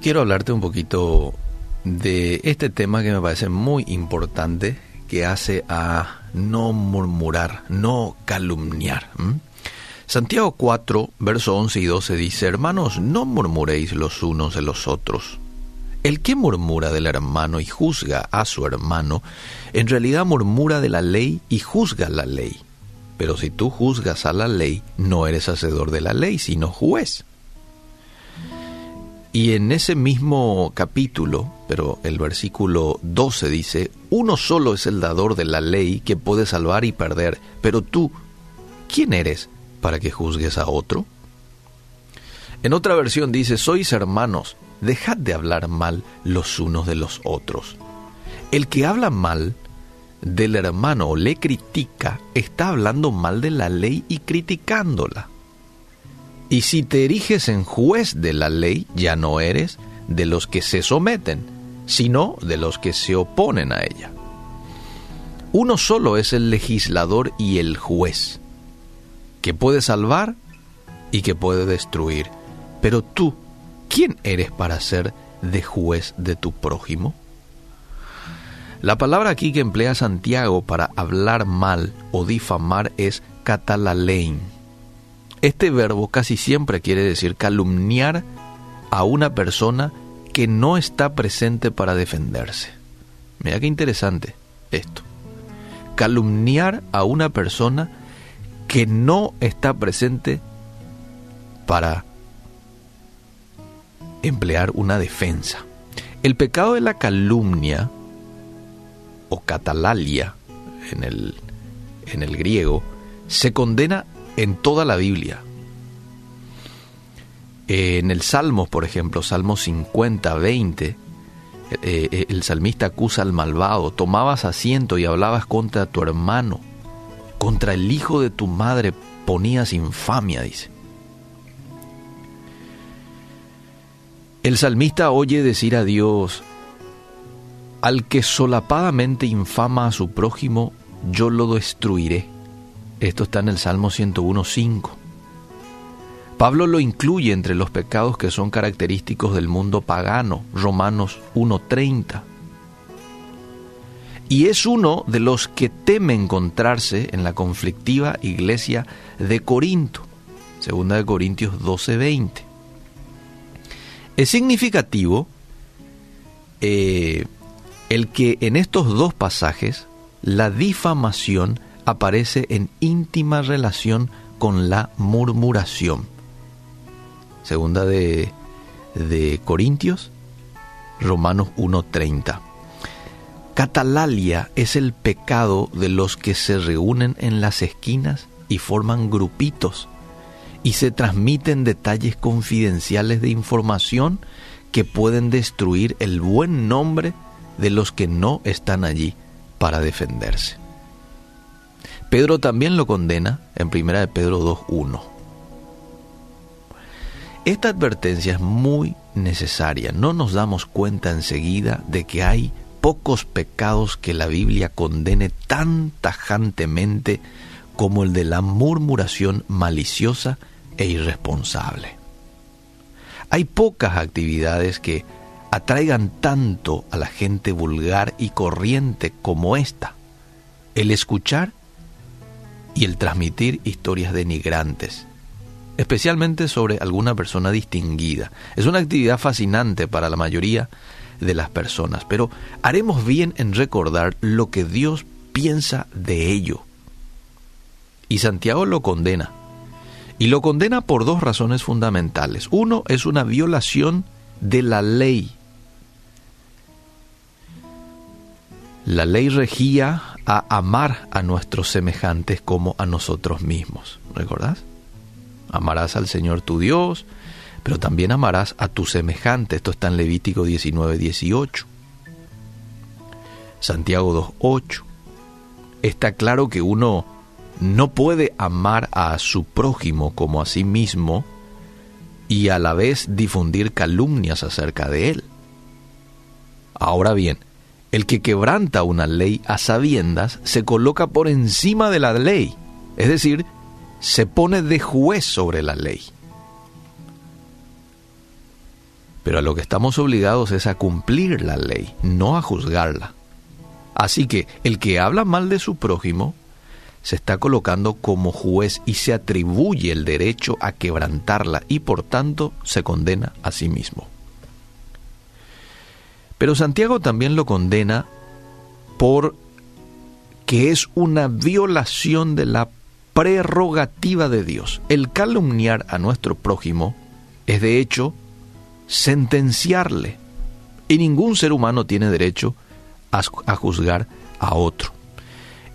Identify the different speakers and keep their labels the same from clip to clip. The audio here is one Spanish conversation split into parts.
Speaker 1: Quiero hablarte un poquito de este tema que me parece muy importante, que hace a no murmurar, no calumniar. Santiago 4, verso 11 y 12 dice, Hermanos, no murmuréis los unos de los otros. El que murmura del hermano y juzga a su hermano, en realidad murmura de la ley y juzga la ley. Pero si tú juzgas a la ley, no eres hacedor de la ley, sino juez. Y en ese mismo capítulo, pero el versículo 12 dice, uno solo es el dador de la ley que puede salvar y perder, pero tú, ¿quién eres para que juzgues a otro? En otra versión dice, sois hermanos, dejad de hablar mal los unos de los otros. El que habla mal del hermano o le critica, está hablando mal de la ley y criticándola. Y si te eriges en juez de la ley, ya no eres de los que se someten, sino de los que se oponen a ella. Uno solo es el legislador y el juez, que puede salvar y que puede destruir. Pero tú, ¿quién eres para ser de juez de tu prójimo? La palabra aquí que emplea Santiago para hablar mal o difamar es catalalein este verbo casi siempre quiere decir calumniar a una persona que no está presente para defenderse. Mira qué interesante esto. Calumniar a una persona que no está presente para emplear una defensa. El pecado de la calumnia o catalalia en el, en el griego se condena en toda la Biblia. En el Salmos, por ejemplo, Salmo 50, 20, eh, eh, el salmista acusa al malvado, tomabas asiento y hablabas contra tu hermano, contra el hijo de tu madre ponías infamia, dice. El salmista oye decir a Dios, al que solapadamente infama a su prójimo, yo lo destruiré. Esto está en el Salmo 101.5. Pablo lo incluye entre los pecados que son característicos del mundo pagano, Romanos 1.30. Y es uno de los que teme encontrarse en la conflictiva iglesia de Corinto, segunda de Corintios 12.20. Es significativo eh, el que en estos dos pasajes la difamación aparece en íntima relación con la murmuración. Segunda de, de Corintios, Romanos 1.30. Catalalia es el pecado de los que se reúnen en las esquinas y forman grupitos y se transmiten detalles confidenciales de información que pueden destruir el buen nombre de los que no están allí para defenderse. Pedro también lo condena en 1 de Pedro 2.1. Esta advertencia es muy necesaria. No nos damos cuenta enseguida de que hay pocos pecados que la Biblia condene tan tajantemente como el de la murmuración maliciosa e irresponsable. Hay pocas actividades que atraigan tanto a la gente vulgar y corriente como esta. El escuchar y el transmitir historias denigrantes, especialmente sobre alguna persona distinguida. Es una actividad fascinante para la mayoría de las personas, pero haremos bien en recordar lo que Dios piensa de ello. Y Santiago lo condena. Y lo condena por dos razones fundamentales. Uno es una violación de la ley. La ley regía a amar a nuestros semejantes como a nosotros mismos. ¿Recordás? Amarás al Señor tu Dios, pero también amarás a tu semejante. Esto está en Levítico 19, 18. Santiago 2.8. Está claro que uno no puede amar a su prójimo como a sí mismo y a la vez difundir calumnias acerca de él. Ahora bien, el que quebranta una ley a sabiendas se coloca por encima de la ley, es decir, se pone de juez sobre la ley. Pero a lo que estamos obligados es a cumplir la ley, no a juzgarla. Así que el que habla mal de su prójimo se está colocando como juez y se atribuye el derecho a quebrantarla y por tanto se condena a sí mismo. Pero Santiago también lo condena por que es una violación de la prerrogativa de Dios. El calumniar a nuestro prójimo es de hecho sentenciarle. Y ningún ser humano tiene derecho a, juzgar a otro.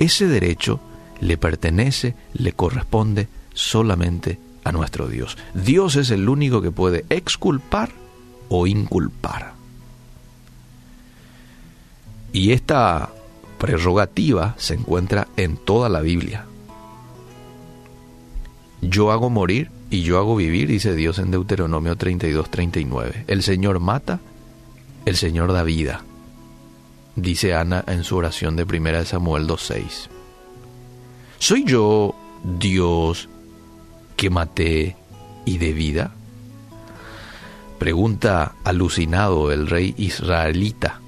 Speaker 1: Ese derecho le pertenece, le corresponde solamente a nuestro Dios. Dios es el único que puede exculpar o inculpar. Y esta prerrogativa se encuentra en toda la Biblia. Yo hago morir y yo hago vivir, dice Dios en Deuteronomio 32, 39. El Señor mata, el Señor da vida, dice Ana en su oración de 1 Samuel 2.6. ¿Soy yo Dios que maté y de vida? Pregunta alucinado el rey israelita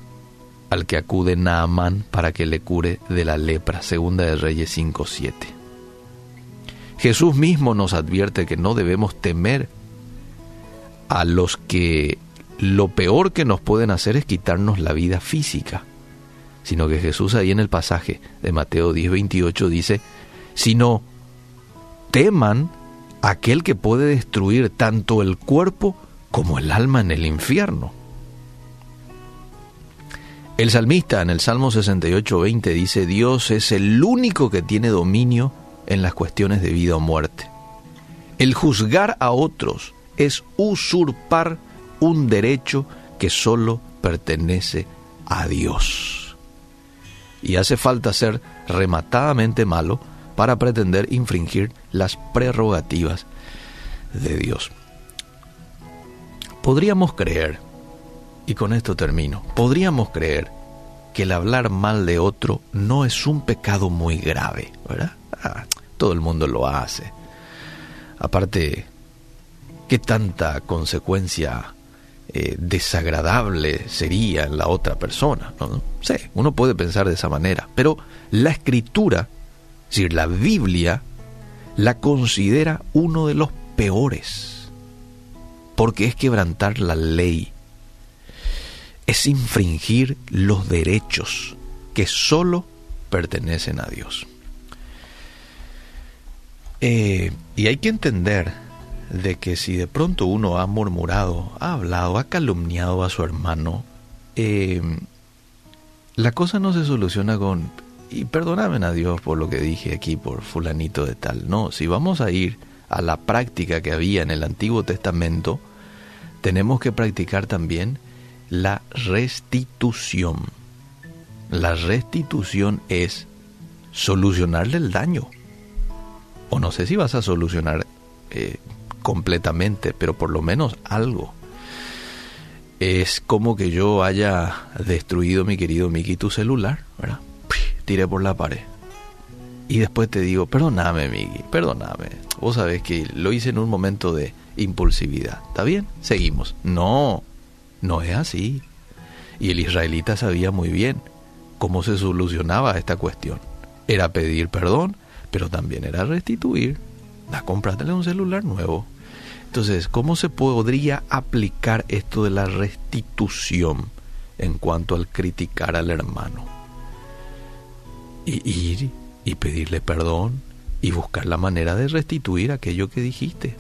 Speaker 1: al que acude Naamán para que le cure de la lepra, segunda de Reyes 5.7. Jesús mismo nos advierte que no debemos temer a los que lo peor que nos pueden hacer es quitarnos la vida física, sino que Jesús ahí en el pasaje de Mateo 10.28 dice, sino teman aquel que puede destruir tanto el cuerpo como el alma en el infierno. El salmista en el Salmo 68.20 dice, Dios es el único que tiene dominio en las cuestiones de vida o muerte. El juzgar a otros es usurpar un derecho que solo pertenece a Dios. Y hace falta ser rematadamente malo para pretender infringir las prerrogativas de Dios. Podríamos creer, y con esto termino, podríamos creer que el hablar mal de otro no es un pecado muy grave, ¿verdad? Ah, todo el mundo lo hace. Aparte, ¿qué tanta consecuencia eh, desagradable sería en la otra persona? ¿no? Uno puede pensar de esa manera, pero la escritura es decir, la Biblia la considera uno de los peores, porque es quebrantar la ley, es infringir los derechos que solo pertenecen a Dios. Eh, y hay que entender de que si de pronto uno ha murmurado, ha hablado, ha calumniado a su hermano, eh, la cosa no se soluciona con y perdóname a Dios por lo que dije aquí por fulanito de tal. No, si vamos a ir a la práctica que había en el Antiguo Testamento, tenemos que practicar también la restitución. La restitución es solucionarle el daño. O no sé si vas a solucionar eh, completamente, pero por lo menos algo. Es como que yo haya destruido, mi querido Miki, tu celular, ¿verdad? tiré por la pared. Y después te digo, perdóname, Miki, perdóname. Vos sabés que lo hice en un momento de impulsividad. ¿Está bien? Seguimos. No, no es así. Y el israelita sabía muy bien cómo se solucionaba esta cuestión. Era pedir perdón, pero también era restituir. Da, comprátele un celular nuevo. Entonces, ¿cómo se podría aplicar esto de la restitución en cuanto al criticar al hermano? y ir y pedirle perdón y buscar la manera de restituir aquello que dijiste.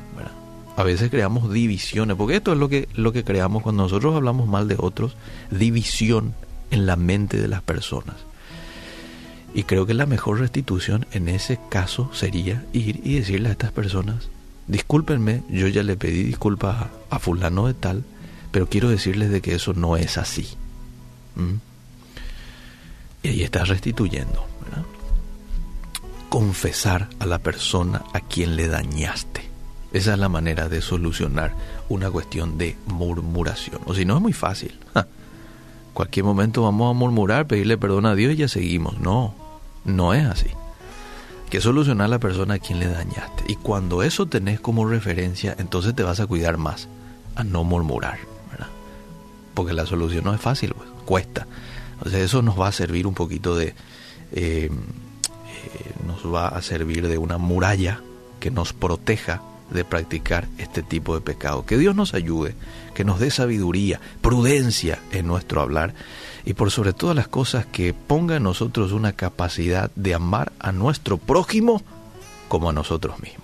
Speaker 1: A veces creamos divisiones, porque esto es lo que, lo que creamos cuando nosotros hablamos mal de otros, división en la mente de las personas. Y creo que la mejor restitución en ese caso sería ir y decirle a estas personas, discúlpenme, yo ya le pedí disculpas a, fulano de tal, pero quiero decirles de que eso no es así. ¿Mm? Y ahí estás restituyendo confesar a la persona a quien le dañaste. Esa es la manera de solucionar una cuestión de murmuración. O si no, es muy fácil. Cualquier momento vamos a murmurar, pedirle perdón a Dios y ya seguimos. No, no es así. que solucionar a la persona a quien le dañaste. Y cuando eso tenés como referencia, entonces te vas a cuidar más a no murmurar. porque la solución no es fácil, pues, cuesta. Entonces eso nos va a servir un poquito de, eh, eh, nos va a servir de una muralla que nos proteja de practicar este tipo de pecado. Que Dios nos ayude, que nos dé sabiduría, prudencia en nuestro hablar y por sobre todas las cosas que ponga en nosotros una capacidad de amar a nuestro prójimo como a nosotros mismos.